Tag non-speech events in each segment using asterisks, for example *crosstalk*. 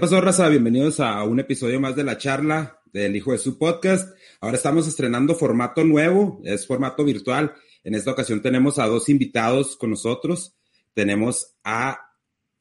Hey, ¿qué pasó, raza? Bienvenidos a un episodio más de la charla del Hijo de su Podcast. Ahora estamos estrenando formato nuevo, es formato virtual. En esta ocasión tenemos a dos invitados con nosotros. Tenemos a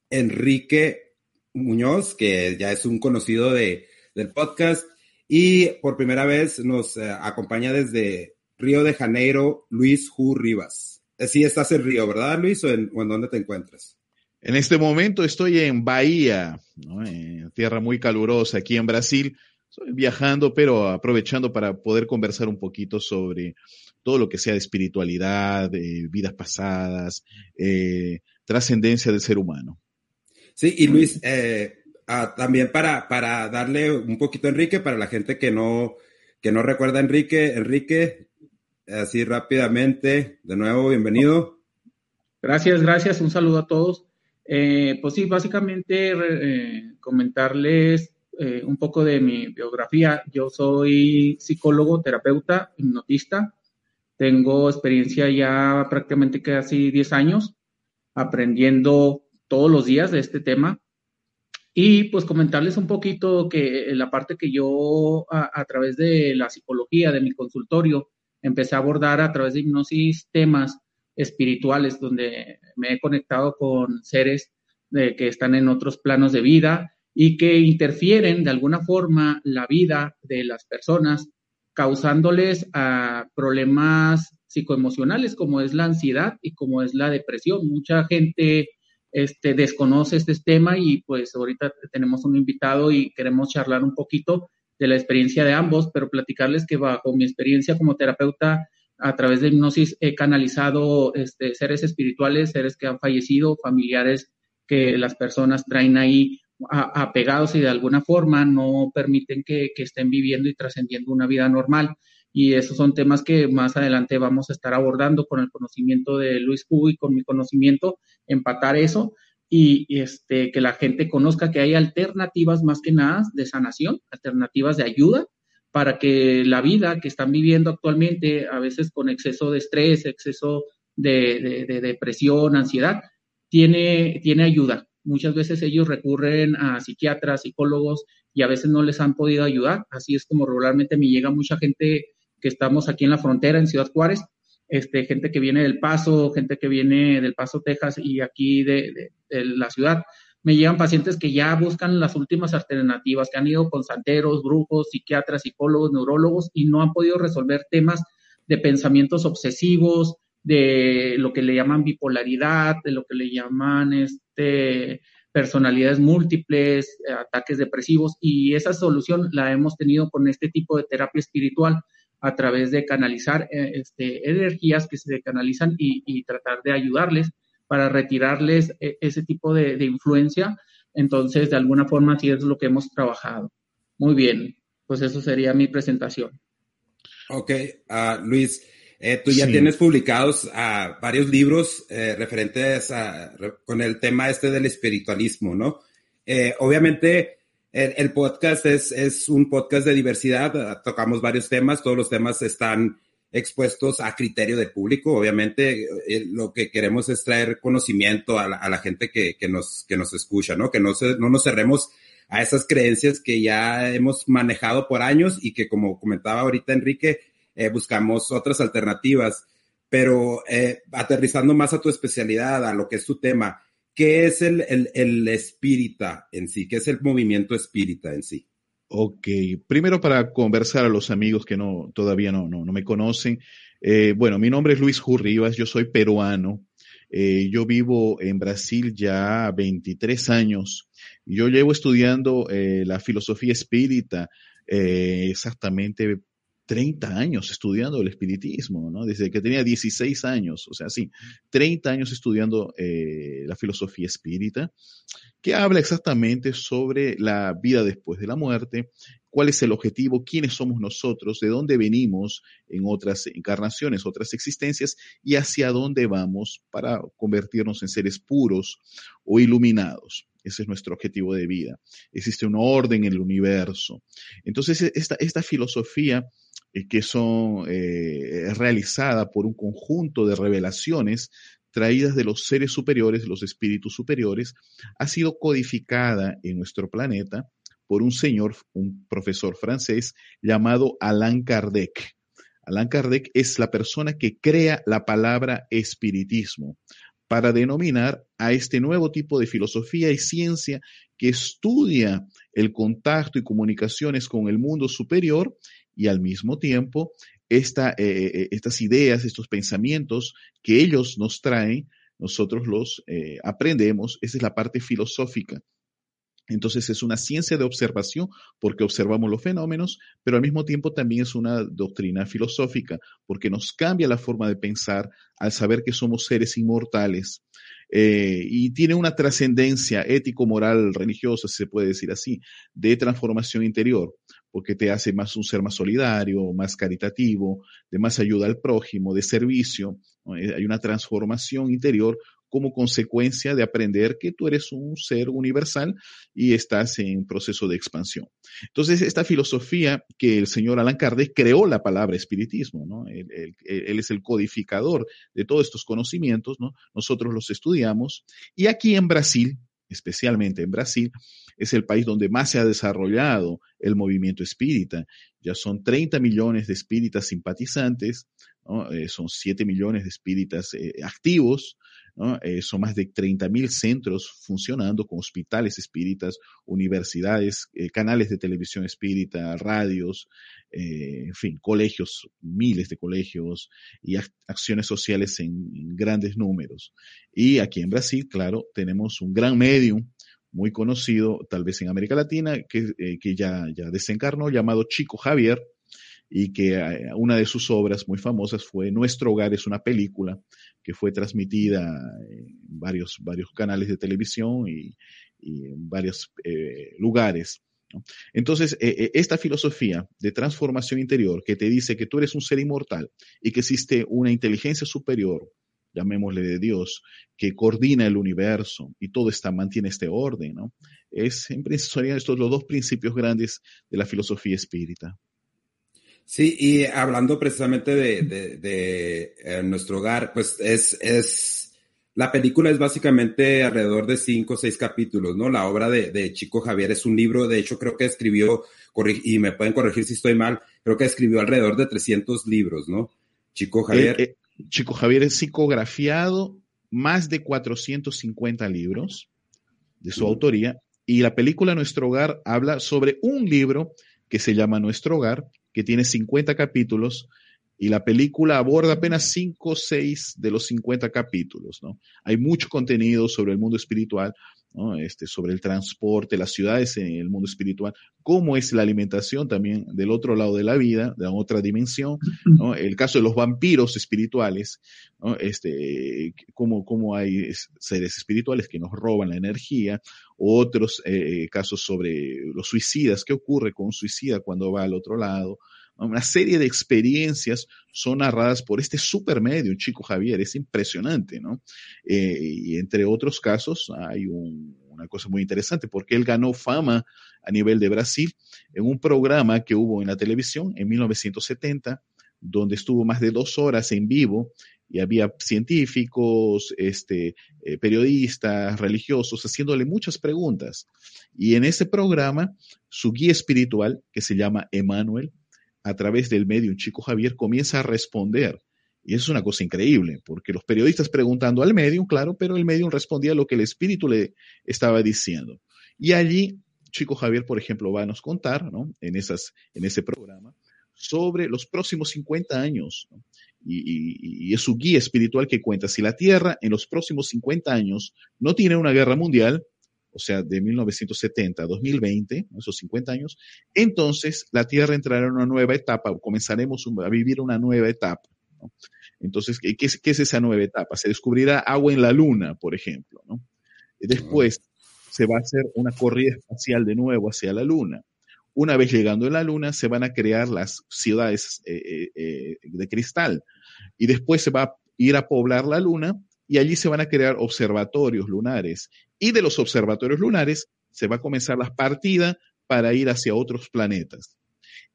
Enrique Muñoz, que ya es un conocido de, del podcast, y por primera vez nos eh, acompaña desde Río de Janeiro, Luis Ju Rivas. Eh, sí, estás en Río, ¿verdad, Luis? ¿O en, o en dónde te encuentras? En este momento estoy en Bahía, ¿no? en tierra muy calurosa aquí en Brasil. Estoy viajando, pero aprovechando para poder conversar un poquito sobre todo lo que sea de espiritualidad, de vidas pasadas, eh, trascendencia del ser humano. Sí, y Luis, eh, ah, también para, para darle un poquito a Enrique, para la gente que no, que no recuerda a Enrique, Enrique, así rápidamente, de nuevo, bienvenido. Gracias, gracias, un saludo a todos. Eh, pues sí, básicamente eh, comentarles eh, un poco de mi biografía. Yo soy psicólogo, terapeuta, hipnotista. Tengo experiencia ya prácticamente casi 10 años aprendiendo todos los días de este tema. Y pues comentarles un poquito que la parte que yo a, a través de la psicología, de mi consultorio, empecé a abordar a través de hipnosis temas espirituales, donde me he conectado con seres de, que están en otros planos de vida y que interfieren de alguna forma la vida de las personas, causándoles a problemas psicoemocionales como es la ansiedad y como es la depresión. Mucha gente este, desconoce este tema y pues ahorita tenemos un invitado y queremos charlar un poquito de la experiencia de ambos, pero platicarles que bajo mi experiencia como terapeuta a través de hipnosis he canalizado este, seres espirituales, seres que han fallecido, familiares que las personas traen ahí apegados y de alguna forma no permiten que, que estén viviendo y trascendiendo una vida normal. Y esos son temas que más adelante vamos a estar abordando con el conocimiento de Luis Q y con mi conocimiento, empatar eso y, y este, que la gente conozca que hay alternativas más que nada de sanación, alternativas de ayuda para que la vida que están viviendo actualmente, a veces con exceso de estrés, exceso de, de, de depresión, ansiedad, tiene, tiene ayuda. Muchas veces ellos recurren a psiquiatras, psicólogos y a veces no les han podido ayudar. Así es como regularmente me llega mucha gente que estamos aquí en la frontera, en Ciudad Juárez, este, gente que viene del Paso, gente que viene del Paso, Texas y aquí de la ciudad me llegan pacientes que ya buscan las últimas alternativas, que han ido con santeros, brujos, psiquiatras, psicólogos, neurólogos y no han podido resolver temas de pensamientos obsesivos, de lo que le llaman bipolaridad, de lo que le llaman este, personalidades múltiples, ataques depresivos y esa solución la hemos tenido con este tipo de terapia espiritual a través de canalizar eh, este, energías que se canalizan y, y tratar de ayudarles para retirarles e, ese tipo de, de, influencia. Entonces, de alguna forma, sí es lo que hemos trabajado. Muy bien, pues eso sería mi presentación. Ok, uh, Luis, eh, tú ya sí. tienes publicados uh, varios libros eh, referentes a, con el tema este del espiritualismo, ¿no? Eh, obviamente, el, el, podcast es, es un podcast de diversidad, tocamos varios temas, todos los temas están expuestos a criterio de público. Obviamente, eh, lo que queremos es traer conocimiento a la, gente que, que, nos, que nos escucha, ¿no? Que no, se, no nos cerremos a esas creencias que ya hemos manejado por años y que, como comentaba ahorita Enrique, eh, buscamos otras alternativas. Pero eh, aterrizando más a tu especialidad, a lo que es tu tema, ¿qué es el, el, el espírita en sí? ¿Qué es el movimiento espírita en sí? Ok, primero para conversar a los amigos que no, todavía no, no, no me conocen. Eh, bueno, mi nombre es Luis Jurribas, yo soy peruano. Eh, yo vivo en Brasil ya 23 años. Yo llevo estudiando eh, la filosofía espírita eh, exactamente 30 años estudiando el espiritismo, ¿no? Desde que tenía 16 años, o sea, sí, 30 años estudiando eh, la filosofía espírita que habla exactamente sobre la vida después de la muerte, cuál es el objetivo, quiénes somos nosotros, de dónde venimos en otras encarnaciones, otras existencias y hacia dónde vamos para convertirnos en seres puros o iluminados. Ese es nuestro objetivo de vida. Existe un orden en el universo. Entonces, esta, esta filosofía que son eh, realizada por un conjunto de revelaciones traídas de los seres superiores, los espíritus superiores, ha sido codificada en nuestro planeta por un señor, un profesor francés llamado Alain Kardec. Alain Kardec es la persona que crea la palabra espiritismo para denominar a este nuevo tipo de filosofía y ciencia que estudia el contacto y comunicaciones con el mundo superior y al mismo tiempo eh, eh, estas ideas, estos pensamientos que ellos nos traen, nosotros los eh, aprendemos, esa es la parte filosófica. Entonces es una ciencia de observación porque observamos los fenómenos, pero al mismo tiempo también es una doctrina filosófica porque nos cambia la forma de pensar al saber que somos seres inmortales. y tiene una trascendencia ético-moral, religiosa, se puede decir así, de transformación interior porque te hace más un ser más solidario, más caritativo, de más ayuda al prójimo, de servicio. Eh, hay una transformación interior como consecuencia de aprender que tú eres un ser universal y estás en proceso de expansión. Entonces, esta filosofía que el señor Alan Kardec creó la palabra espiritismo, ¿no? Él, él, es el codificador de todos estos conocimientos, ¿no? Nosotros los estudiamos y aquí en Brasil, especialmente en Brasil, es el país donde más se ha desarrollado el movimiento espírita. Ya son 30 millones de espíritas simpatizantes, eh, son 7 millones de espíritas eh, activos, eh, son más de 30 mil centros funcionando con hospitales espíritas, universidades, canales de televisión espírita, radios, en fin, colegios, miles de colegios y acciones sociales en, grandes números. Y aquí en Brasil, claro, tenemos un gran medium muy conocido, tal vez en América Latina, que, eh, que ya, ya desencarnó, llamado Chico Javier, y que eh, una de sus obras muy famosas fue Nuestro Hogar, es una película fue transmitida en varios, varios canales de televisión y, en varios eh, lugares. Entonces, esta filosofía de transformación interior que te dice que tú eres un ser inmortal y que existe una inteligencia superior llamémosle de Dios, que coordina el universo y todo está, mantiene este orden, ¿no? Es, en principio, estos los dos principios grandes de la filosofía espírita. Sí, y hablando precisamente de, de, eh, nuestro hogar, pues es, es, la película es básicamente alrededor de cinco o seis capítulos, ¿no? La obra de, de, Chico Javier es un libro, de hecho creo que escribió, y me pueden corregir si estoy mal, creo que escribió alrededor de 300 libros, ¿no? Chico Javier. Eh, eh, Chico Javier es psicografiado más de 450 libros de su autoría y la película Nuestro Hogar habla sobre un libro que se llama Nuestro Hogar, que tiene 50 capítulos y la película aborda apenas 5 o 6 de los 50 capítulos. ¿no? Hay mucho contenido sobre el mundo espiritual, este, sobre el transporte, las ciudades en el mundo espiritual, cómo es la alimentación también del otro lado de la vida, de otra dimensión, *clears throat* el caso de los vampiros espirituales, este, cómo, cómo, hay seres espirituales que nos roban la energía, otros eh, casos sobre los suicidas, qué ocurre con un suicida cuando va al otro lado, una serie de experiencias son narradas por este supermedio, Chico Javier, es impresionante, ¿no? Eh, y entre otros casos hay una cosa muy interesante, porque él ganó fama a nivel de Brasil en un programa que hubo en la televisión en 1970, donde estuvo más de dos horas en vivo y había científicos, este, eh, periodistas, religiosos, haciéndole muchas preguntas. Y en ese programa, su guía espiritual, que se llama Emanuel, a través del medio, Chico Javier comienza a responder. Y eso es una cosa increíble, porque los periodistas preguntando al medium, claro, pero el medium respondía lo que el espíritu le estaba diciendo. Y allí, Chico Javier, por ejemplo, va a nos contar, ¿no? En, esas, en ese programa, sobre los próximos 50 años. Y, y, es su guía espiritual que cuenta, si la Tierra en los próximos 50 años no tiene una guerra mundial, o sea, de 1970 a 2020, esos 50 años, entonces la Tierra entrará en una nueva etapa, comenzaremos a vivir una nueva etapa. Entonces, ¿qué es, ¿qué es, esa nueva etapa? Se descubrirá agua en la Luna, por ejemplo. ¿no? Después se va a hacer una corrida espacial de nuevo hacia la Luna. Una vez llegando a la Luna, se van a crear las ciudades eh, eh, eh, de cristal. Y después se va a ir a poblar la Luna y allí se van a crear observatorios lunares. Y de los observatorios lunares se va a comenzar la partida para ir hacia otros planetas.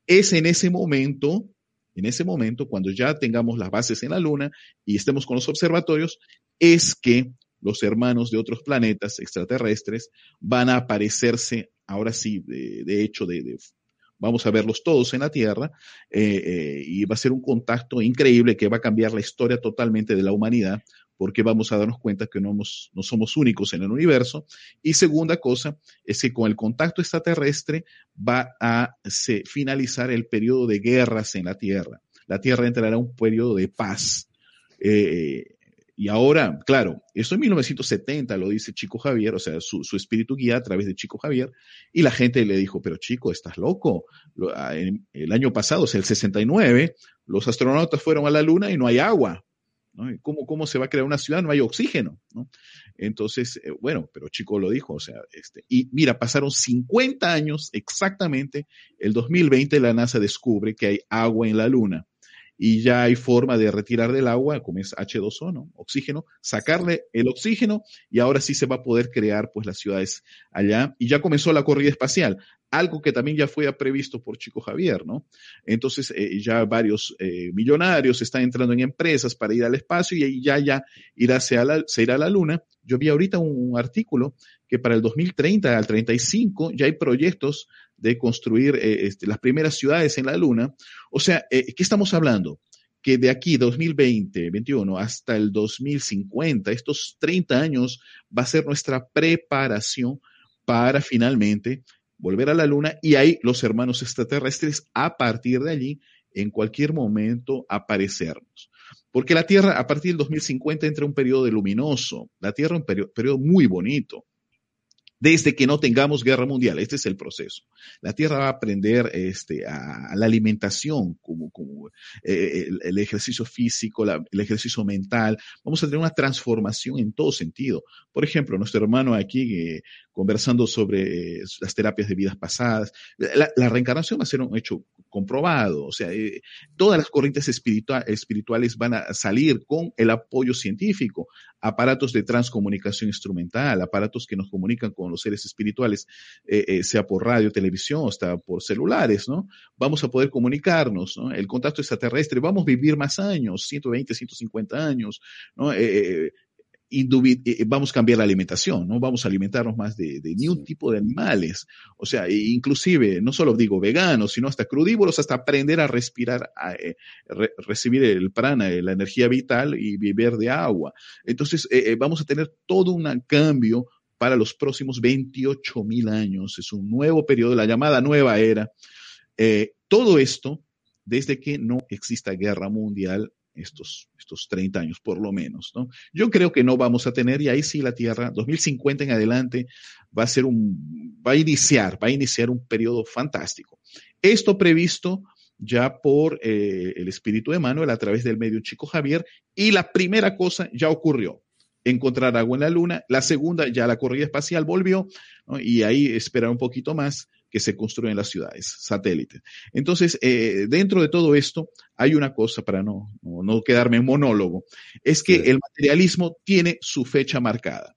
Es en ese momento, en ese momento, cuando ya tengamos las bases en la Luna y estemos con los observatorios, es que los hermanos de otros planetas extraterrestres van a aparecerse, ahora sí, de, hecho, de, vamos a verlos todos en la Tierra, eh, eh, y va a ser un contacto increíble que va a cambiar la historia totalmente de la humanidad, porque vamos a darnos cuenta que no, somos únicos en el universo. Y segunda cosa es que con el contacto extraterrestre va a finalizar el periodo de guerras en la Tierra. La Tierra entrará en un periodo de paz. Eh, y ahora, claro, esto en 1970 lo dice Chico Javier, o sea, su, espíritu guía a través de Chico Javier, y la gente le dijo, pero Chico, estás loco. Ah, el año pasado, o sea, el 69, los astronautas fueron a la Luna y no hay agua. ¿Cómo, ¿Cómo se va a crear una ciudad? No hay oxígeno. ¿no? Entonces, eh, bueno, pero Chico lo dijo, o sea, este, y mira, pasaron 50 años exactamente, el 2020 la NASA descubre que hay agua en la Luna y ya hay forma de retirar del agua, como es H2O, ¿no? Oxígeno, sacarle el oxígeno y ahora sí se va a poder crear pues las ciudades allá. Y ya comenzó la corrida espacial, algo que también ya fue previsto por Chico Javier, ¿no? Entonces eh, ya varios eh, millonarios están entrando en empresas para ir al espacio y ahí ya, ya irá, se, se irá a la luna. Yo vi ahorita un artículo que para el 2030 al 35 ya hay proyectos de construir eh, este, las primeras ciudades en la Luna. O sea, eh, ¿qué estamos hablando? Que de aquí, 2020, 21, hasta el 2050, estos 30 años va a ser nuestra preparación para finalmente volver a la Luna y ahí los hermanos extraterrestres a partir de allí, en cualquier momento, aparecernos. Porque la Tierra, a partir del 2050, entra un periodo luminoso. La Tierra, un periodo muy bonito desde que no tengamos guerra mundial. Este es el proceso. La Tierra va a aprender este, a, la alimentación, como, como eh, el, ejercicio físico, el ejercicio mental. Vamos a tener una transformación en todo sentido. Por ejemplo, nuestro hermano aquí eh, conversando sobre eh, las terapias de vidas pasadas. La, reencarnación va a ser un hecho comprobado. O sea, todas las corrientes espirituales van a salir con el apoyo científico aparatos de transcomunicación instrumental, aparatos que nos comunican con los seres espirituales, eh, eh, sea por radio, televisión, hasta por celulares, ¿no? Vamos a poder comunicarnos, ¿no? El contacto extraterrestre, vamos a vivir más años, 120, 150 años, ¿no? Eh, eh, vamos a cambiar la alimentación, no vamos a alimentarnos más de, ningún tipo de animales. O sea, e inclusive, no solo digo veganos, sino hasta crudívoros, hasta aprender a respirar, a, eh, recibir el prana, la energía vital y beber de agua. Entonces, eh, vamos a tener todo un cambio para los próximos 28 mil años. Es un nuevo periodo, la llamada nueva era. todo esto desde que no exista guerra mundial estos, estos 30 años, por lo menos, ¿no? Yo creo que no vamos a tener, y ahí sí la Tierra, 2050 en adelante, va a ser un, va a iniciar, va a iniciar un periodo fantástico. Esto previsto ya por eh, el espíritu de Manuel a través del medio Chico Javier, y la primera cosa ya ocurrió encontrar agua en la Luna. La segunda, ya la corrida espacial volvió, y ahí esperar un poquito más que se construyen las ciudades, satélites. Entonces, eh, dentro de todo esto, hay una cosa para no, no, quedarme en monólogo, es que el materialismo tiene su fecha marcada.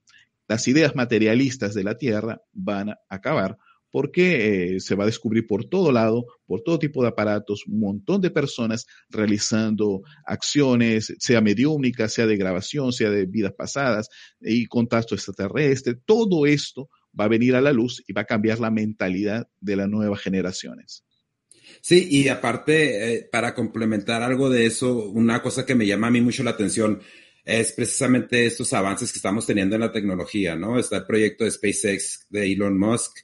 Las ideas materialistas de la Tierra van a acabar porque eh, se va a descubrir por todo lado, por todo tipo de aparatos, un montón de personas realizando acciones, sea mediúmnica, sea de grabación, sea de vidas pasadas, y contacto extraterrestre, todo esto va a venir a la luz y va a cambiar la mentalidad de las nuevas generaciones. Sí, y aparte, eh, para complementar algo de eso, una cosa que me llama a mí mucho la atención es precisamente estos avances que estamos teniendo en la tecnología, ¿no? Está el proyecto de SpaceX de Elon Musk,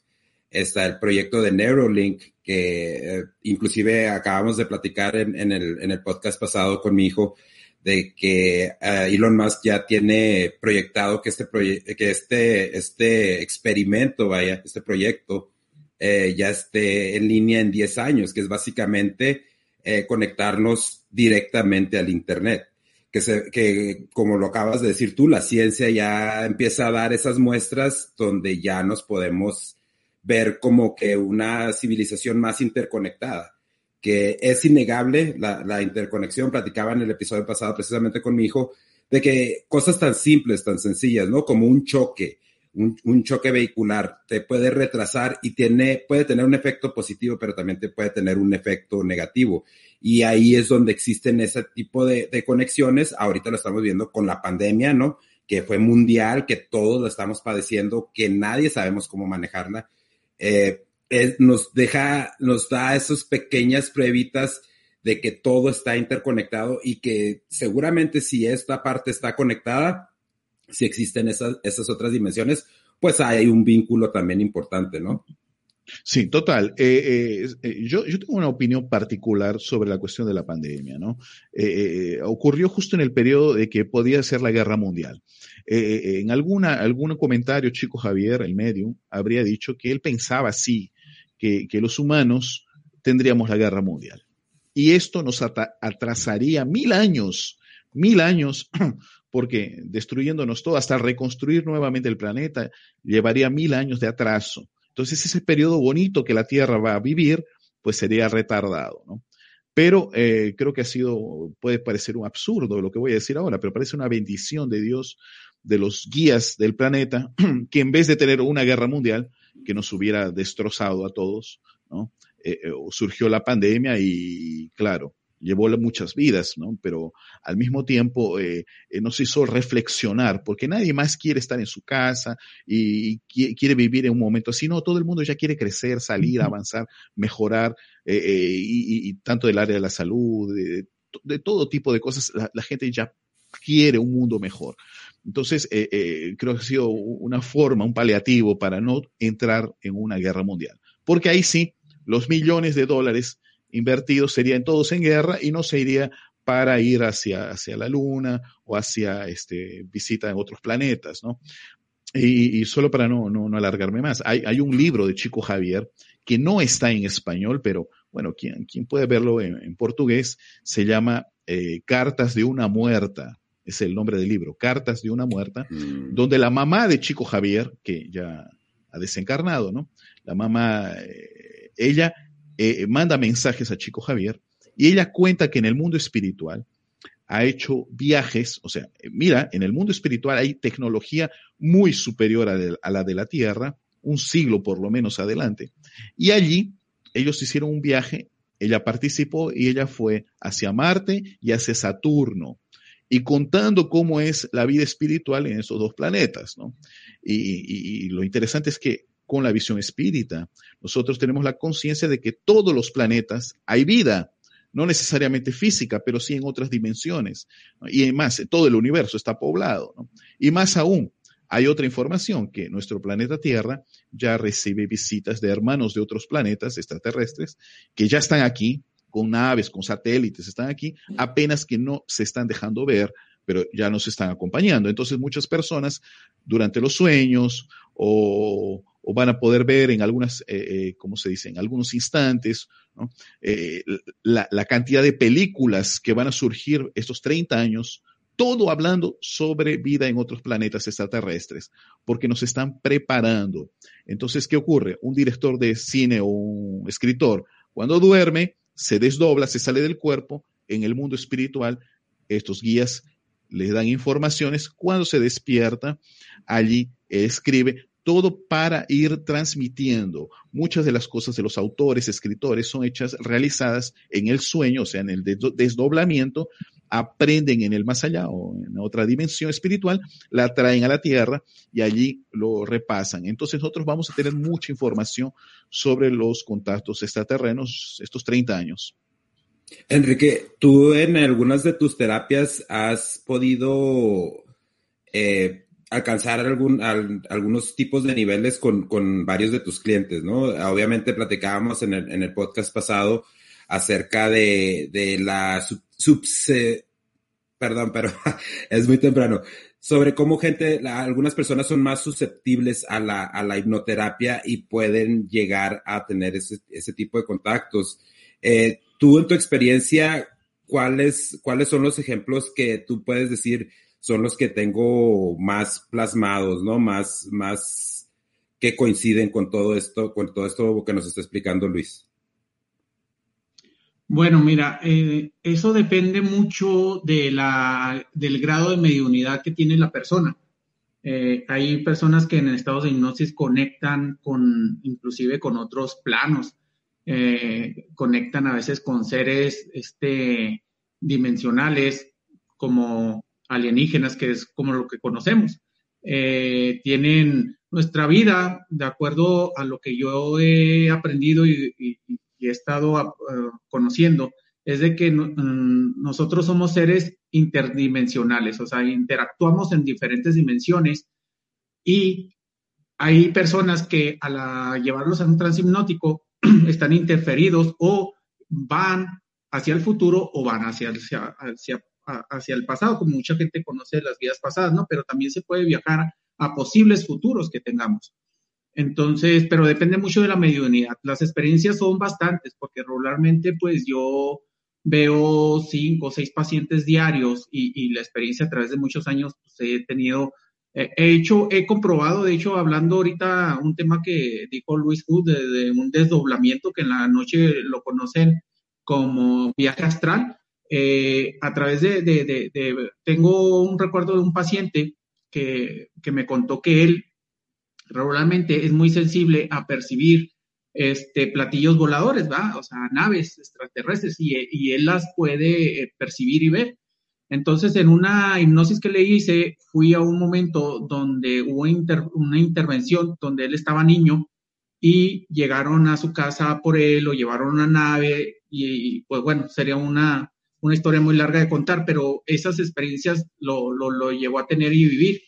está el proyecto de Neuralink, que eh, inclusive acabamos de platicar en, el, en, el, podcast pasado con mi hijo, de que eh, Elon Musk ya tiene proyectado que este, que este, este experimento, vaya, este proyecto, eh, ya esté en línea en 10 años, que es básicamente eh, conectarnos directamente al Internet. Que, se, que, como lo acabas de decir tú, la ciencia ya empieza a dar esas muestras donde ya nos podemos ver como que una civilización más interconectada que es innegable la, interconexión. Platicaba en el episodio pasado precisamente con mi hijo de que cosas tan simples, tan sencillas, ¿no? Como un choque, un, choque vehicular, te puede retrasar y tiene, puede tener un efecto positivo, pero también te puede tener un efecto negativo. Y ahí es donde existen ese tipo de, conexiones. Ahorita lo estamos viendo con la pandemia, ¿no? Que fue mundial, que todos lo estamos padeciendo, que nadie sabemos cómo manejarla. Eh, nos deja, nos da esas pequeñas pruebitas de que todo está interconectado y que seguramente si esta parte está conectada, si existen esas, esas otras dimensiones, pues hay un vínculo también importante, ¿no? Sí, total. Eh, eh, eh, yo, yo, tengo una opinión particular sobre la cuestión de la pandemia, ¿no? ocurrió justo en el periodo de que podía ser la guerra mundial. en alguna, algún comentario, Chico Javier, el medio, habría dicho que él pensaba, sí, que, los humanos tendríamos la guerra mundial. Y esto nos atrasaría mil años, mil años *clears throat* porque destruyéndonos todo, hasta reconstruir nuevamente el planeta, llevaría mil años de atraso. Entonces ese periodo bonito que la Tierra va a vivir, pues sería retardado, ¿no? Pero eh, creo que ha sido, puede parecer un absurdo lo que voy a decir ahora, pero parece una bendición de Dios, de los guías del planeta, *clears throat* que en vez de tener una guerra mundial que nos hubiera destrozado a todos, ¿no? Eh, eh, surgió la pandemia y, claro, llevó muchas vidas, ¿no? Pero al mismo tiempo eh, eh, nos hizo reflexionar, porque nadie más quiere estar en su casa y, quiere vivir en un momento así, no, todo el mundo ya quiere crecer, salir, avanzar, mejorar, eh, y, tanto del área de la salud, de, todo tipo de cosas, la, gente ya quiere un mundo mejor. Entonces, creo que ha sido una forma, un paliativo para no entrar en una guerra mundial, porque ahí sí, los millones de dólares invertidos serían todos en guerra y no se iría para ir hacia, hacia la Luna o hacia este, visita en otros planetas, ¿no? Y, solo para no, no, alargarme más, hay, un libro de Chico Javier que no está en español, pero bueno, quien, quien puede verlo en, portugués, se llama eh, Cartas de una muerta, es el nombre del libro, Cartas de una muerta, mm. donde la mamá de Chico Javier, que ya ha desencarnado, ¿no? La mamá, eh, ella eh, manda mensajes a Chico Javier y ella cuenta que en el mundo espiritual ha hecho viajes, o sea, mira, en el mundo espiritual hay tecnología muy superior a, la de la Tierra, un siglo por lo menos adelante, y allí ellos hicieron un viaje, ella participó y ella fue hacia Marte y hacia Saturno, y contando cómo es la vida espiritual en esos dos planetas, ¿no? y lo interesante es que con la visión espírita. Nosotros tenemos la conciencia de que todos los planetas hay vida, no necesariamente física, pero sí en otras dimensiones. Y más, todo el universo está poblado. Y más aún, hay otra información que nuestro planeta Tierra ya recibe visitas de hermanos de otros planetas extraterrestres que ya están aquí, con naves, con satélites, están aquí, apenas que no se están dejando ver, pero ya nos están acompañando. Entonces muchas personas durante los sueños o, o van a poder ver en algunas, eh, eh ¿cómo se dice?, en algunos instantes, eh, la, la, cantidad de películas que van a surgir estos 30 años, todo hablando sobre vida en otros planetas extraterrestres, porque nos están preparando. Entonces, ¿qué ocurre? Un director de cine o un escritor, cuando duerme, se desdobla, se sale del cuerpo, en el mundo espiritual, estos guías le dan informaciones, cuando se despierta, allí escribe, todo para ir transmitiendo. Muchas de las cosas de los autores, escritores, son hechas, realizadas en el sueño, o sea, en el desdoblamiento, aprenden en el más allá o en otra dimensión espiritual, la traen a la tierra y allí lo repasan. Entonces nosotros vamos a tener mucha información sobre los contactos extraterrenos estos 30 años. Enrique, tú en algunas de tus terapias has podido eh, alcanzar algún, algunos tipos de niveles con, con, varios de tus clientes, ¿no? Obviamente platicábamos en el, en el podcast pasado acerca de, de la sub, perdón, pero *laughs* es muy temprano, sobre cómo gente, algunas personas son más susceptibles a la, a la hipnoterapia y pueden llegar a tener ese, ese tipo de contactos. Eh, tú en tu experiencia, ¿cuáles, ¿cuáles son los ejemplos que tú puedes decir? son los que tengo más plasmados, ¿no? Más, más que coinciden con todo esto, con todo esto que nos está explicando Luis. Bueno, mira, eh, eso depende mucho de la, del grado de mediunidad que tiene la persona. Eh, hay personas que en estados de hipnosis conectan con, inclusive con otros planos, eh, conectan a veces con seres este, dimensionales como alienígenas, que es como lo que conocemos. Eh, tienen nuestra vida, de acuerdo a lo que yo he aprendido y, he estado conociendo, es de que mm, nosotros somos seres interdimensionales, o sea, interactuamos en diferentes dimensiones y hay personas que al llevarlos a un transhipnótico *clears throat* están interferidos o van hacia el futuro o van hacia, hacia, hacia, el pasado, como mucha gente conoce las vidas pasadas, ¿no? Pero también se puede viajar a posibles futuros que tengamos. Entonces, pero depende mucho de la mediunidad. Las experiencias son bastantes, porque regularmente, pues yo veo cinco o seis pacientes diarios y, la experiencia a través de muchos años pues, he tenido, he hecho, he comprobado, de hecho, hablando ahorita un tema que dijo Luis Hood de, un desdoblamiento que en la noche lo conocen como viaje astral, eh, a través de, de, tengo un recuerdo de un paciente que, que me contó que él regularmente es muy sensible a percibir este, platillos voladores, ¿va? O sea, naves extraterrestres y, él las puede eh, percibir y ver. Entonces, en una hipnosis que le hice, fui a un momento donde hubo una intervención, donde él estaba niño y llegaron a su casa por él, lo llevaron a una nave y, pues bueno, sería una, una historia muy larga de contar, pero esas experiencias lo, lo, lo llevó a tener y vivir.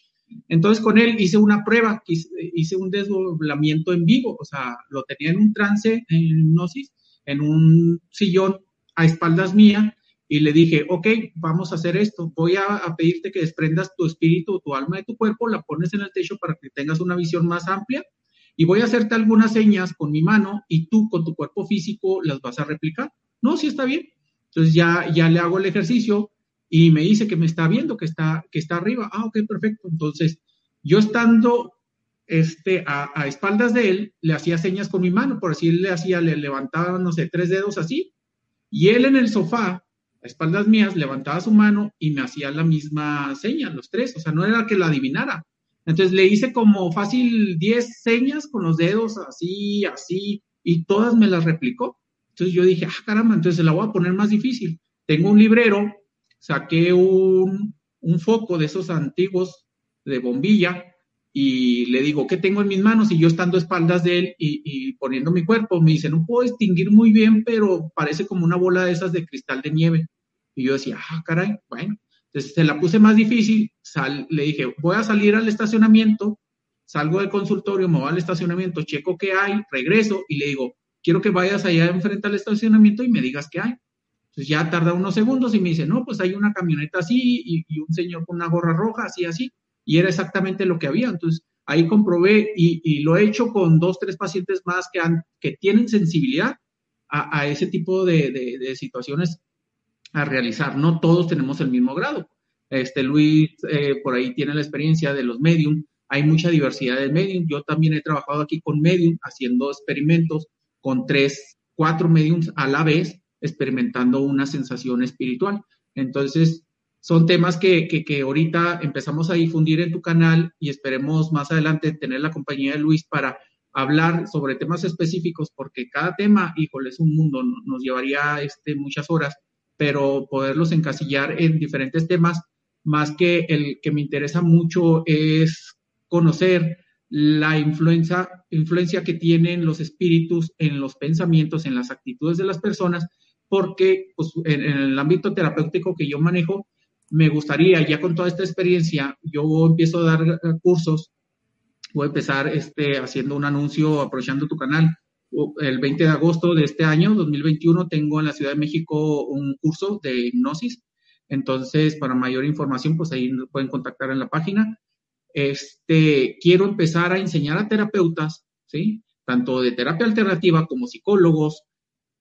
Entonces con él hice una prueba, hice un desdoblamiento en vivo, o sea, lo tenía en un trance, en hipnosis, en un sillón a espaldas mía y le dije, ok, vamos a hacer esto, voy a, pedirte que desprendas tu espíritu, tu alma de tu cuerpo, la pones en el techo para que tengas una visión más amplia y voy a hacerte algunas señas con mi mano y tú con tu cuerpo físico las vas a replicar. No, sí está bien. Entonces ya, ya le hago el ejercicio, y me dice que me está viendo, que está, que está arriba. Ah, ok, perfecto. Entonces, yo estando este, a, espaldas de él, le hacía señas con mi mano, por así le hacía, le levantaba, no sé, tres dedos así, y él en el sofá, a espaldas mías, levantaba su mano y me hacía la misma seña, los tres, o sea, no era que la adivinara. Entonces le hice como fácil 10 señas con los dedos, así, así, y todas me las replicó. Entonces yo dije, ah, caramba, entonces la voy a poner más difícil. Tengo un librero saqué un, foco de esos antiguos de bombilla y le digo, ¿qué tengo en mis manos? Y yo estando a espaldas de él y, poniendo mi cuerpo, me dice, no puedo distinguir muy bien, pero parece como una bola de esas de cristal de nieve. Y yo decía, ah, caray, bueno. Entonces se la puse más difícil, le dije, voy a salir al estacionamiento, salgo del consultorio, me voy al estacionamiento, checo qué hay, regreso y le digo, quiero que vayas allá enfrente al estacionamiento y me digas qué hay. Entonces ya tarda unos segundos y me dice, no, pues hay una camioneta así y, un señor con una gorra roja, así, así. Y era exactamente lo que había. Entonces ahí comprobé y, lo he hecho con dos, tres pacientes más que, han, que tienen sensibilidad a, ese tipo de, situaciones a realizar. No todos tenemos el mismo grado. Este Luis eh, por ahí tiene la experiencia de los medium. Hay mucha diversidad de medium. Yo también he trabajado aquí con medium haciendo experimentos con tres, cuatro mediums a la vez experimentando una sensación espiritual. Entonces, son temas que, que, ahorita empezamos a difundir en tu canal y esperemos más adelante tener la compañía de Luis para hablar sobre temas específicos, porque cada tema, híjole, es un mundo, nos llevaría este, muchas horas, pero poderlos encasillar en diferentes temas, más que el que me interesa mucho es conocer la influencia, influencia que tienen los espíritus en los pensamientos, en las actitudes de las personas porque pues, en, el ámbito terapéutico que yo manejo, me gustaría, ya con toda esta experiencia, yo empiezo a dar cursos, voy a empezar este, haciendo un anuncio, aprovechando tu canal. El 20 de agosto de este año, 2021, tengo en la Ciudad de México un curso de hipnosis. Entonces, para mayor información, pues ahí pueden contactar en la página. Este, quiero empezar a enseñar a terapeutas, ¿sí? Tanto de terapia alternativa como psicólogos,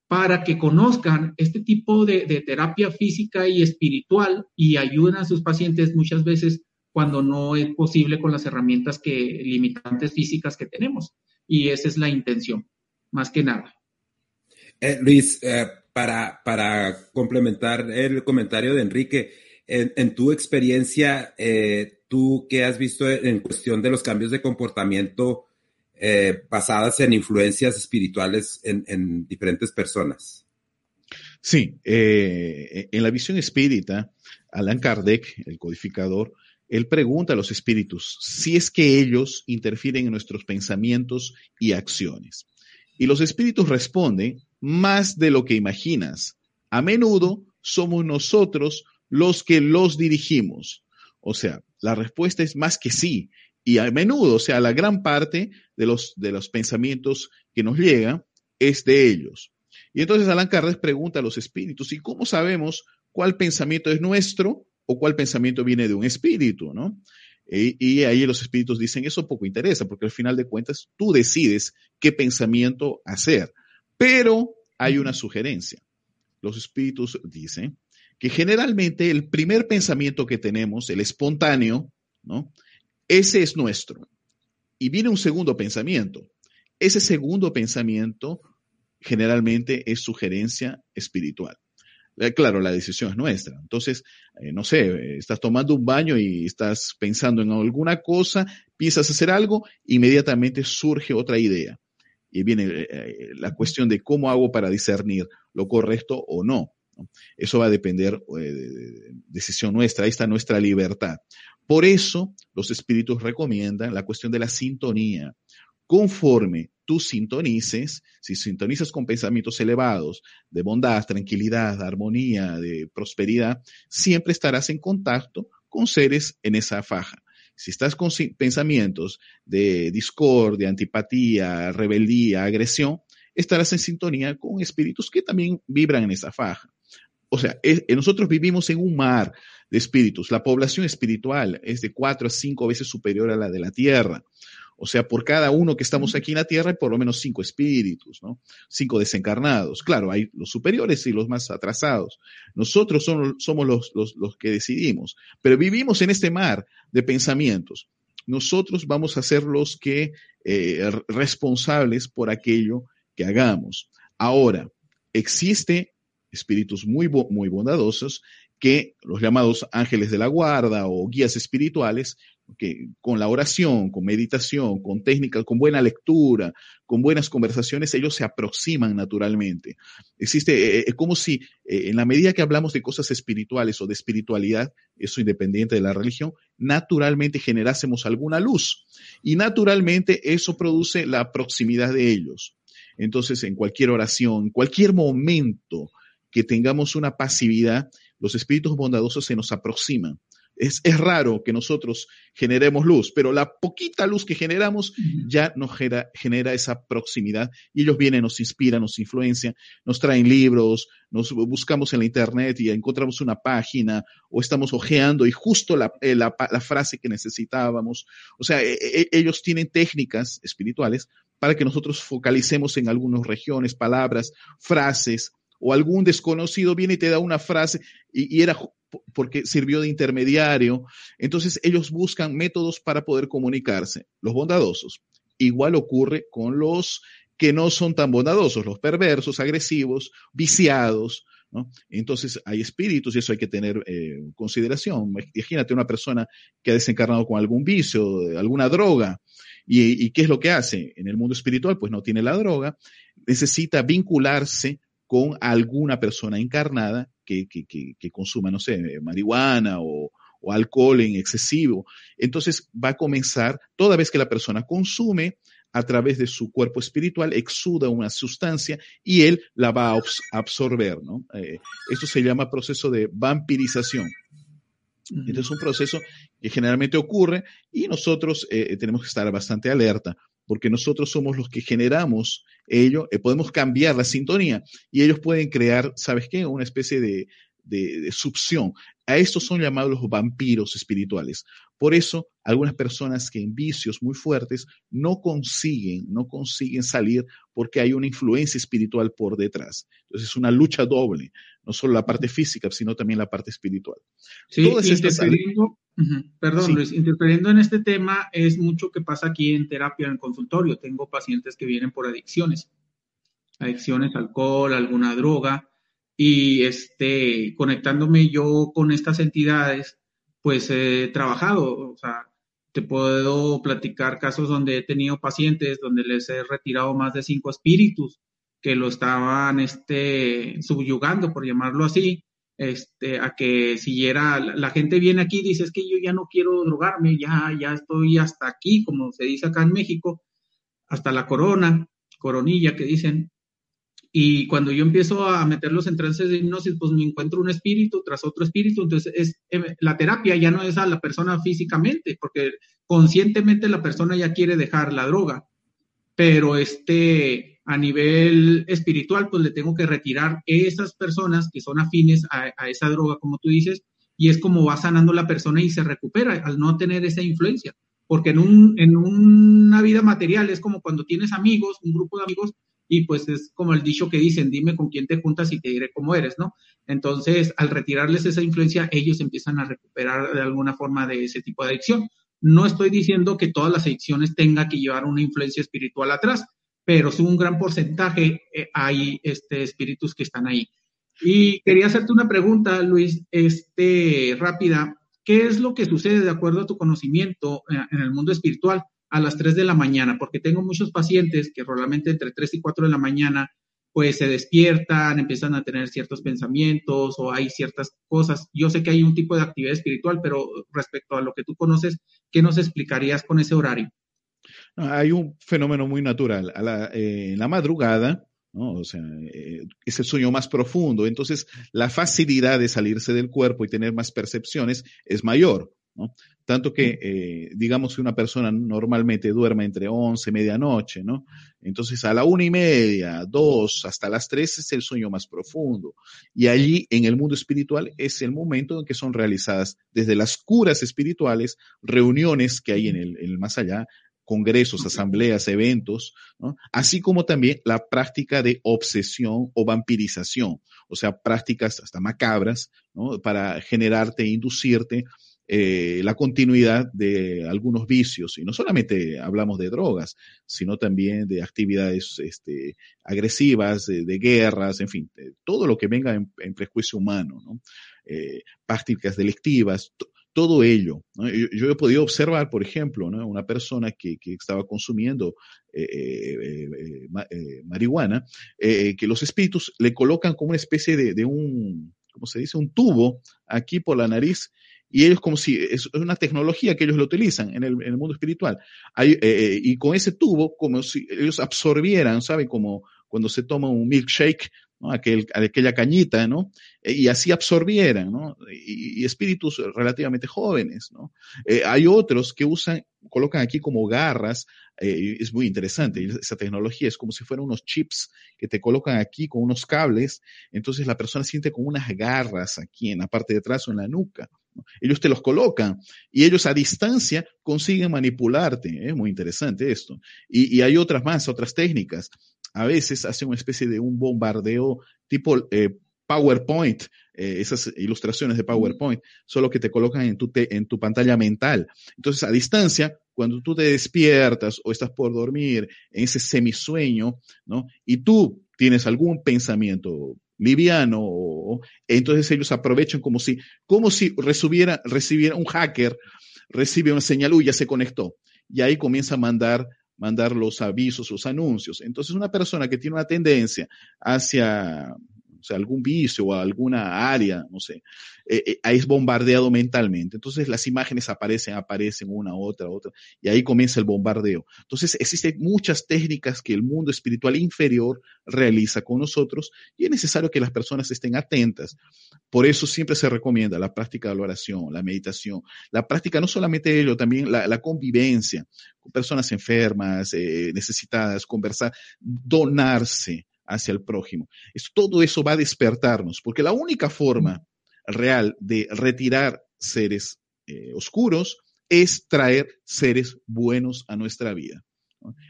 para que conozcan este tipo de, terapia física y espiritual y ayuden a sus pacientes muchas veces cuando no es posible con las herramientas que, limitantes físicas que tenemos. Y esa es la intención, más que nada. Eh, Luis, eh, para, para complementar el comentario de Enrique, en, tu experiencia, eh, tú qué has visto en cuestión de los cambios de comportamiento eh, basadas en influencias espirituales en, diferentes personas. Sí, eh, en la visión espírita, Alan Kardec, el codificador, él pregunta a los espíritus si es que ellos interfieren en nuestros pensamientos y acciones. Y los espíritus responden, más de lo que imaginas. A menudo somos nosotros los que los dirigimos. O sea, la respuesta es más que sí. Y a menudo, o sea, la gran parte de los, de los pensamientos que nos llegan es de ellos. Y entonces Alan Kardec pregunta a los espíritus, ¿y cómo sabemos cuál pensamiento es nuestro o cuál pensamiento viene de un espíritu, ¿no? Y, ahí los espíritus dicen, eso poco interesa, porque al final de cuentas tú decides qué pensamiento hacer. Pero hay una sugerencia. Los espíritus dicen que generalmente el primer pensamiento que tenemos, el espontáneo, ¿no? Ese es nuestro. Y viene un segundo pensamiento. Ese segundo pensamiento generalmente es sugerencia espiritual. Eh, claro, la decisión es nuestra. Entonces, eh, no sé, estás tomando un baño y estás pensando en alguna cosa, piensas hacer algo, inmediatamente surge otra idea. Y viene eh, la cuestión de cómo hago para discernir lo correcto o no. Eso va a depender de decisión nuestra, ahí está nuestra libertad. Por eso los espíritus recomiendan la cuestión de la sintonía. Conforme tú sintonices, si sintonizas con pensamientos elevados de bondad, tranquilidad, armonía, de prosperidad, siempre estarás en contacto con seres en esa faja. Si estás con pensamientos de discordia, antipatía, rebeldía, agresión, estarás en sintonía con espíritus que también vibran en esa faja. O sea, nosotros vivimos en un mar de espíritus. La población espiritual es de cuatro a cinco veces superior a la de la tierra. O sea, por cada uno que estamos aquí en la tierra hay por lo menos cinco espíritus, ¿no? Cinco desencarnados. Claro, hay los superiores y los más atrasados. Nosotros somos, los, los, que decidimos, pero vivimos en este mar de pensamientos. Nosotros vamos a ser los que eh, responsables por aquello que hagamos. Ahora, existe espíritus muy, muy bondadosos que los llamados ángeles de la guarda o guías espirituales, que con la oración, con meditación, con técnicas, con buena lectura, con buenas conversaciones, ellos se aproximan naturalmente. Existe, eh, es como si eh, en la medida que hablamos de cosas espirituales o de espiritualidad, eso independiente de la religión, naturalmente generásemos alguna luz y naturalmente eso produce la proximidad de ellos. Entonces, en cualquier oración, cualquier momento que tengamos una pasividad, los espíritus bondadosos se nos aproximan. Es, raro que nosotros generemos luz, pero la poquita luz que generamos ya nos genera, esa proximidad y ellos vienen, nos inspiran, nos influencian, nos traen libros, nos buscamos en la internet y encontramos una página o estamos hojeando y justo la, eh, frase que necesitábamos. O sea, e, e, ellos tienen técnicas espirituales para que nosotros focalicemos en algunas regiones, palabras, frases, o algún desconocido viene y te da una frase y, era porque sirvió de intermediario. Entonces ellos buscan métodos para poder comunicarse, los bondadosos. Igual ocurre con los que no son tan bondadosos, los perversos, agresivos, viciados. Entonces hay espíritus y eso hay que tener eh, consideración. Imagínate una persona que ha desencarnado con algún vicio, alguna droga, y, y, ¿qué es lo que hace? En el mundo espiritual, pues no tiene la droga, necesita vincularse con alguna persona encarnada que, consuma, no sé, marihuana o, alcohol en excesivo. Entonces va a comenzar, toda vez que la persona consume, a través de su cuerpo espiritual, exuda una sustancia y él la va a absorber, ¿no? Eh, esto se llama proceso de vampirización. Este es un proceso que generalmente ocurre y nosotros eh, tenemos que estar bastante alerta porque nosotros somos los que generamos ello, eh, podemos cambiar la sintonía y ellos pueden crear, ¿sabes qué? Una especie de, de, succión. A estos son llamados los vampiros espirituales. Por eso, algunas personas que en vicios muy fuertes no consiguen, no consiguen salir porque hay una influencia espiritual por detrás. Entonces es una lucha doble, no solo la parte física, sino también la parte espiritual. Sí, interfiriendo, perdón Luis, interfiriendo en este tema es mucho que pasa aquí en terapia, en consultorio. Tengo pacientes que vienen por adicciones, adicciones, alcohol, alguna droga, y este, conectándome yo con estas entidades, pues he trabajado. O sea, te puedo platicar casos donde he tenido pacientes donde les he retirado más de cinco espíritus que lo estaban este, subyugando, por llamarlo así, este, a que siguiera, la, gente viene aquí y dice, es que yo ya no quiero drogarme, ya, ya estoy hasta aquí, como se dice acá en México, hasta la corona, coronilla que dicen. Y cuando yo empiezo a meterlos en trances de hipnosis, pues me encuentro un espíritu tras otro espíritu. Entonces, es, eh, la terapia ya no es a la persona físicamente, porque conscientemente la persona ya quiere dejar la droga. Pero este, a nivel espiritual, pues le tengo que retirar esas personas que son afines a, esa droga, como tú dices, y es como va sanando la persona y se recupera al no tener esa influencia. Porque en, un, en una vida material es como cuando tienes amigos, un grupo de amigos, y pues es como el dicho que dicen, dime con quién te juntas y te diré cómo eres, ¿no? Entonces, al retirarles esa influencia, ellos empiezan a recuperar de alguna forma de ese tipo de adicción. No estoy diciendo que todas las adicciones tengan que llevar una influencia espiritual atrás, pero es un gran porcentaje eh, hay este, espíritus que están ahí. Y quería hacerte una pregunta, Luis, este, rápida. ¿Qué es lo que sucede de acuerdo a tu conocimiento eh, en el mundo espiritual a las 3 de la mañana? Porque tengo muchos pacientes que probablemente entre 3 y 4 de la mañana pues se despiertan, empiezan a tener ciertos pensamientos o hay ciertas cosas. Yo sé que hay un tipo de actividad espiritual, pero respecto a lo que tú conoces, ¿qué nos explicarías con ese horario? Hay un fenómeno muy natural. Eh, en la madrugada, ¿no? O sea, eh, es el sueño más profundo. Entonces, la facilidad de salirse del cuerpo y tener más percepciones es mayor. ¿no? Tanto que, eh, digamos que una persona normalmente duerme entre 11 y medianoche, ¿no? Entonces, a la una y media, dos, hasta las tres es el sueño más profundo. Y allí, en el mundo espiritual, es el momento en que son realizadas desde las curas espirituales, reuniones que hay en el, en el más allá, congresos, asambleas, eventos, así como también la práctica de obsesión o vampirización, o sea, prácticas hasta macabras, para generarte e inducirte eh, la continuidad de algunos vicios. Y no solamente hablamos de drogas, sino también de actividades este, agresivas, de, guerras, en fin, todo lo que venga en, prejuicio humano, eh, prácticas delictivas, todo ello. Yo, he podido observar, por ejemplo, una persona que, estaba consumiendo eh, eh, eh, marihuana, que los espíritus le colocan como una especie de, un, ¿cómo se dice? Un tubo aquí por la nariz. Y ellos como si es una tecnología que ellos lo utilizan en el, mundo espiritual. y con ese tubo, como si ellos absorbieran, ¿saben? Como cuando se toma un milkshake, Aquel, aquella cañita, ¿no? E, y así absorbieran, ¿no? Y, espíritus relativamente jóvenes, ¿no? Eh, hay otros que usan, colocan aquí como garras, eh, es muy interesante, esa tecnología es como si fueran unos chips que te colocan aquí con unos cables, entonces la persona siente como unas garras aquí en la parte de atrás o en la nuca. Ellos te los colocan y ellos a distancia consiguen manipularte. Es ¿eh? muy interesante esto. Y, y, hay otras más, otras técnicas a veces hace una especie de un bombardeo tipo eh, PowerPoint, eh, esas ilustraciones de PowerPoint, solo que te colocan en tu, en tu pantalla mental. Entonces, a distancia, cuando tú te despiertas o estás por dormir en ese semisueño, ¿no? Y tú tienes algún pensamiento liviano, entonces ellos aprovechan como si, como si recibiera, recibiera un hacker, recibe una señal, uy, ya se conectó. Y ahí comienza a mandar mandar los avisos, los anuncios. Entonces, una persona que tiene una tendencia hacia sea, algún vicio o alguna área, no sé, eh, eh, ahí es bombardeado mentalmente. Entonces las imágenes aparecen, aparecen una, otra, otra, y ahí comienza el bombardeo. Entonces existen muchas técnicas que el mundo espiritual inferior realiza con nosotros y es necesario que las personas estén atentas. Por eso siempre se recomienda la práctica de la oración, la meditación, la práctica no solamente de ello, también la, convivencia con personas enfermas, eh, necesitadas, conversar, donarse hacia el prójimo. todo eso va a despertarnos, porque la única forma real de retirar seres eh, oscuros es traer seres buenos a nuestra vida.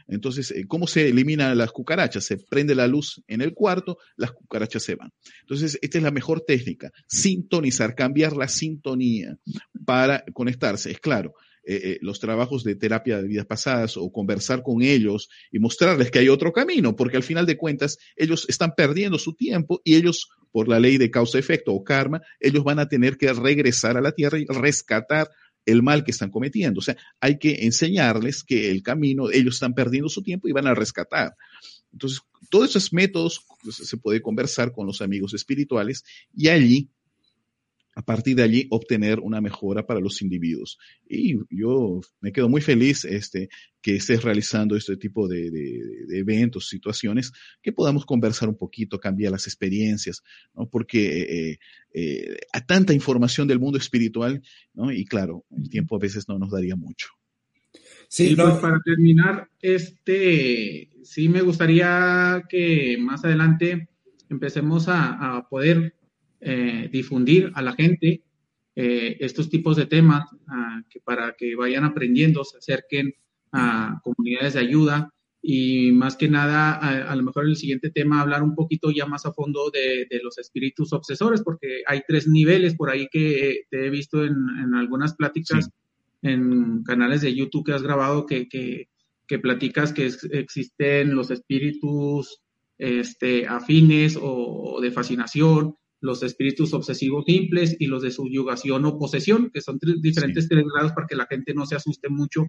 Entonces, eh, ¿cómo se eliminan las cucarachas? Se prende la luz en el cuarto, las cucarachas se van. Entonces, esta es la mejor técnica, sintonizar, cambiar la sintonía para conectarse. Es claro, eh, eh, los trabajos de terapia de vidas pasadas o conversar con ellos y mostrarles que hay otro camino, porque al final de cuentas ellos están perdiendo su tiempo y ellos, por la ley de causa-efecto o karma, ellos van a tener que regresar a la tierra y rescatar el mal que están cometiendo. O sea, hay que enseñarles que el camino, ellos están perdiendo su tiempo y van a rescatar. Entonces, todos esos métodos pues, se puede conversar con los amigos espirituales y allí a partir de allí obtener una mejora para los individuos. Y yo me quedo muy feliz este, que estés realizando este tipo de, eventos, situaciones, que podamos conversar un poquito, cambiar las experiencias, ¿no? porque eh, eh, a tanta información del mundo espiritual, ¿no? y claro, el tiempo a veces no nos daría mucho. Sí, pues para terminar, este, sí me gustaría que más adelante empecemos a, a poder eh, difundir a la gente eh, estos tipos de temas ah, que para que vayan aprendiendo, se acerquen a comunidades de ayuda y más que nada, a, lo mejor el siguiente tema, hablar un poquito ya más a fondo de, los espíritus obsesores, porque hay tres niveles por ahí que te he visto en, algunas pláticas en canales de YouTube que has grabado que, que, platicas que existen los espíritus este, afines o de fascinación, los espíritus obsesivos simples y los de subyugación o posesión, que son tres, diferentes tres grados para que la gente no se asuste mucho.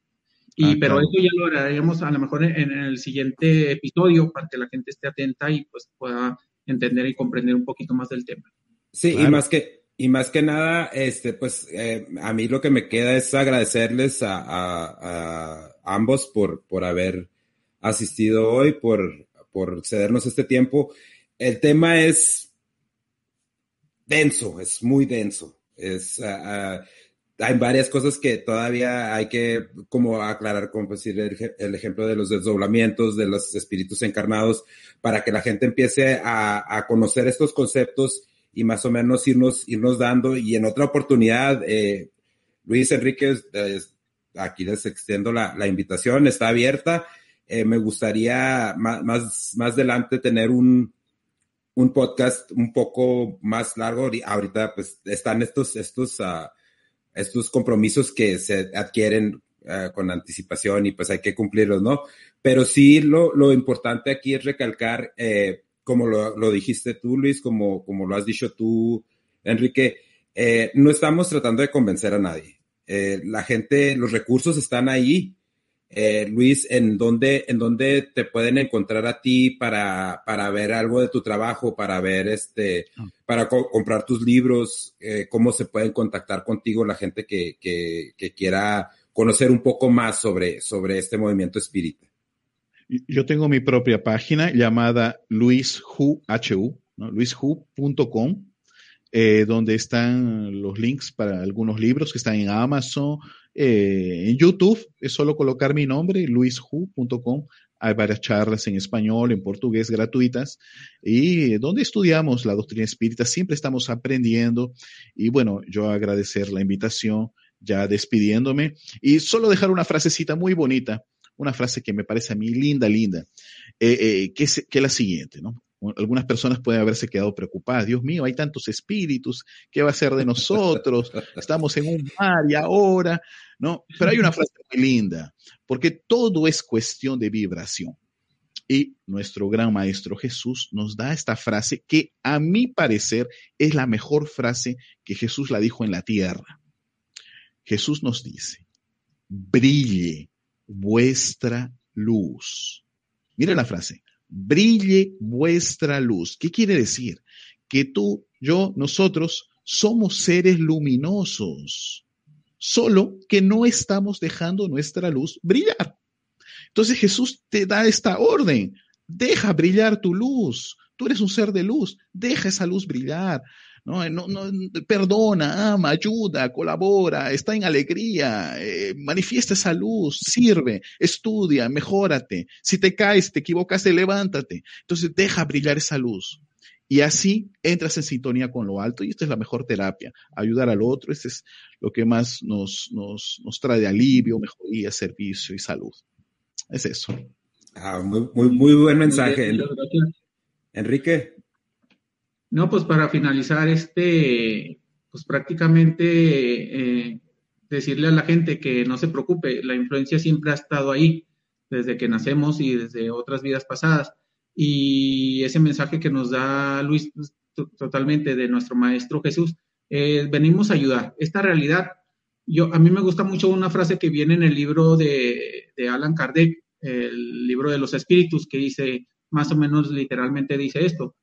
Y, ah, pero eso ya lo haremos a lo mejor en, el siguiente episodio para que la gente esté atenta y pues pueda entender y comprender un poquito más del tema. Sí, y más que y más que nada, este, pues eh, a mí lo que me queda es agradecerles a, a, ambos por, por haber asistido hoy, por, por cedernos este tiempo. El tema es denso, es muy denso. Es, ah, ah, hay varias cosas que todavía hay que como aclarar, como decir el, ejemplo de los desdoblamientos de los espíritus encarnados, para que la gente empiece a, conocer estos conceptos y más o menos irnos, irnos dando. Y en otra oportunidad, eh, Luis Enrique, aquí les extiendo la, la invitación, está abierta. Eh, me gustaría más, más, más adelante tener un, un podcast un poco más largo. Ahorita pues están estos, estos, uh, estos compromisos que se adquieren uh, con anticipación y pues hay que cumplirlos, ¿no? Pero sí lo, lo importante aquí es recalcar, eh, como lo, lo, dijiste tú, Luis, como, como lo has dicho tú, Enrique, eh, no estamos tratando de convencer a nadie. Eh, la gente, los recursos están ahí eh, Luis, ¿en dónde, ¿en dónde te pueden encontrar a ti para, para ver algo de tu trabajo, para ver este, para comprar tus libros? Eh, ¿Cómo se pueden contactar contigo la gente que, que, que, quiera conocer un poco más sobre, sobre este movimiento espírita? Yo tengo mi propia página llamada luishu, ¿no? luishu.com, eh, donde están los links para algunos libros que están en Amazon, eh, en YouTube es solo colocar mi nombre, luishu.com. Hay varias charlas en español, en portugués gratuitas y donde estudiamos la doctrina espírita, siempre estamos aprendiendo y bueno, yo agradecer la invitación, ya despidiéndome y solo dejar una frasecita muy bonita, una frase que me parece a mí linda, linda, eh, eh, que, es, que es la siguiente, ¿no? Algunas personas pueden haberse quedado preocupadas. Dios mío, hay tantos espíritus, ¿qué va a ser de nosotros? *laughs* Estamos en un mar y ahora, ¿no? Pero hay una frase muy linda, porque todo es cuestión de vibración. Y nuestro gran maestro Jesús nos da esta frase que a mi parecer es la mejor frase que Jesús la dijo en la tierra. Jesús nos dice, brille vuestra luz. Mire la frase, brille vuestra luz. ¿Qué quiere decir? Que tú, yo, nosotros somos seres luminosos, solo que no estamos dejando nuestra luz brillar. Entonces Jesús te da esta orden, deja brillar tu luz. Tú eres un ser de luz, deja esa luz brillar. No, no, no, perdona, ama, ayuda, colabora, está en alegría, eh, manifiesta esa luz, sirve, estudia, mejórate. Si te caes, te equivocas, levántate. Entonces deja brillar esa luz. Y así entras en sintonía con lo alto y esta es la mejor terapia, ayudar al otro, este es lo que más nos, nos, nos trae alivio, mejoría, servicio y salud. Es eso. Ah, muy, muy, muy buen mensaje. Enrique. No, pues para finalizar este, pues prácticamente eh, decirle a la gente que no se preocupe, la influencia siempre ha estado ahí, desde que nacemos y desde otras vidas pasadas. Y ese mensaje que nos da Luis pues, totalmente de nuestro Maestro Jesús, venimos a ayudar. Esta realidad, yo, a mí me gusta mucho una frase que viene en el libro de, de Alan Kardec, el libro de los espíritus, que dice, más o menos literalmente dice esto,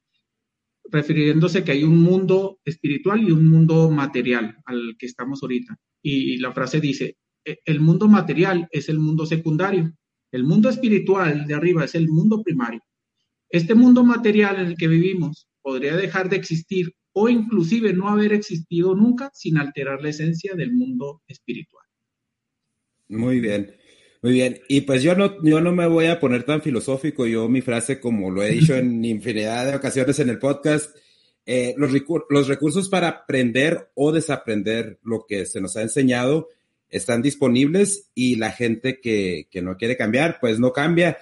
refiriéndose que hay un mundo espiritual y un mundo material al que estamos ahorita. Y la frase dice, e, el mundo material es el mundo secundario, el mundo espiritual de arriba es el mundo primario. Este mundo material en el que vivimos podría dejar de existir o inclusive no haber existido nunca sin alterar la esencia del mundo espiritual. Muy bien. Muy bien, y pues yo no, yo no me voy a poner tan filosófico, yo mi frase, como lo he dicho en *laughs* infinidad de ocasiones en el podcast, eh, los, los recursos para aprender o desaprender lo que se nos ha enseñado están disponibles y la gente que, que no quiere cambiar, pues no cambia.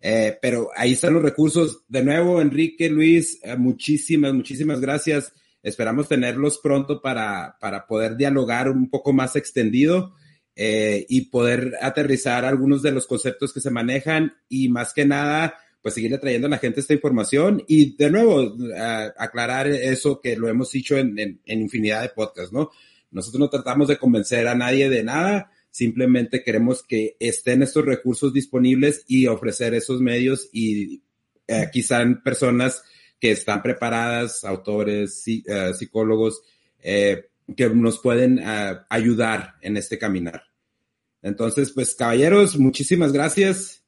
Eh, pero ahí están los recursos. De nuevo, Enrique, Luis, eh, muchísimas, muchísimas gracias. Esperamos tenerlos pronto para, para poder dialogar un poco más extendido. Eh, y poder aterrizar algunos de los conceptos que se manejan y más que nada, pues seguirle trayendo a la gente esta información y de nuevo aclarar eso que lo hemos dicho en, infinidad de podcasts, ¿no? Nosotros no tratamos de convencer a nadie de nada, simplemente queremos que estén estos recursos disponibles y ofrecer esos medios y eh, quizá personas que están preparadas, autores, eh, psicólogos, que nos pueden ayudar en este caminar. Entonces, pues caballeros, muchísimas gracias.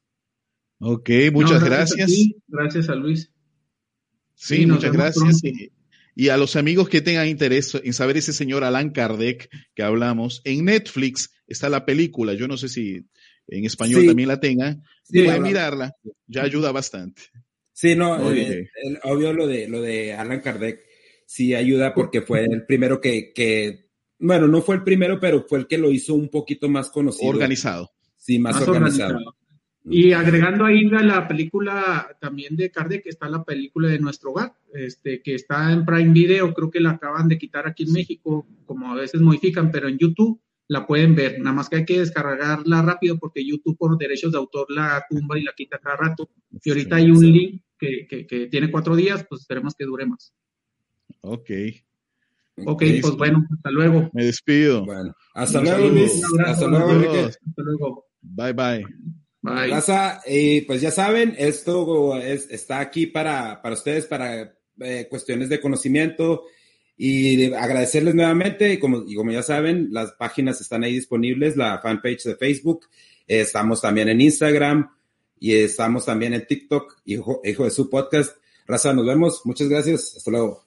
Ok, muchas gracias. Gracias a, Luis. Sí, muchas gracias. Y, a los amigos que tengan interés en saber ese señor Alan Kardec que hablamos, en Netflix está la película. Yo no sé si en español también la tengan. Pueden mirarla, ya ayuda bastante. Sí, no, eh, obvio lo de, lo de Alan Kardec sí ayuda porque fue el primero que, que bueno, no fue el primero, pero fue el que lo hizo un poquito más conocido. Organizado. Sí, más, organizado. Y agregando ahí la película también de Kardec, está la película de Nuestro Hogar, este, que está en Prime Video, creo que la acaban de quitar aquí en México, como a veces modifican, pero en YouTube la pueden ver, nada más que hay que descargarla rápido porque YouTube por derechos de autor la tumba y la quita cada rato. Y ahorita hay un link que, que, que tiene cuatro días, pues esperemos que dure más. Ok. Ok, pues bueno, hasta luego. Me despido. Bueno, hasta luego, Luis. Hasta luego, Enrique. Hasta luego. Bye, bye. Bye. Raza, pues ya saben, esto es, está aquí para, para ustedes, para eh, cuestiones de conocimiento y agradecerles nuevamente. Y como, y como ya saben, las páginas están ahí disponibles, la fanpage de Facebook, estamos también en Instagram y estamos también en TikTok, hijo, hijo de su podcast. Raza, nos vemos. Muchas gracias. Hasta luego.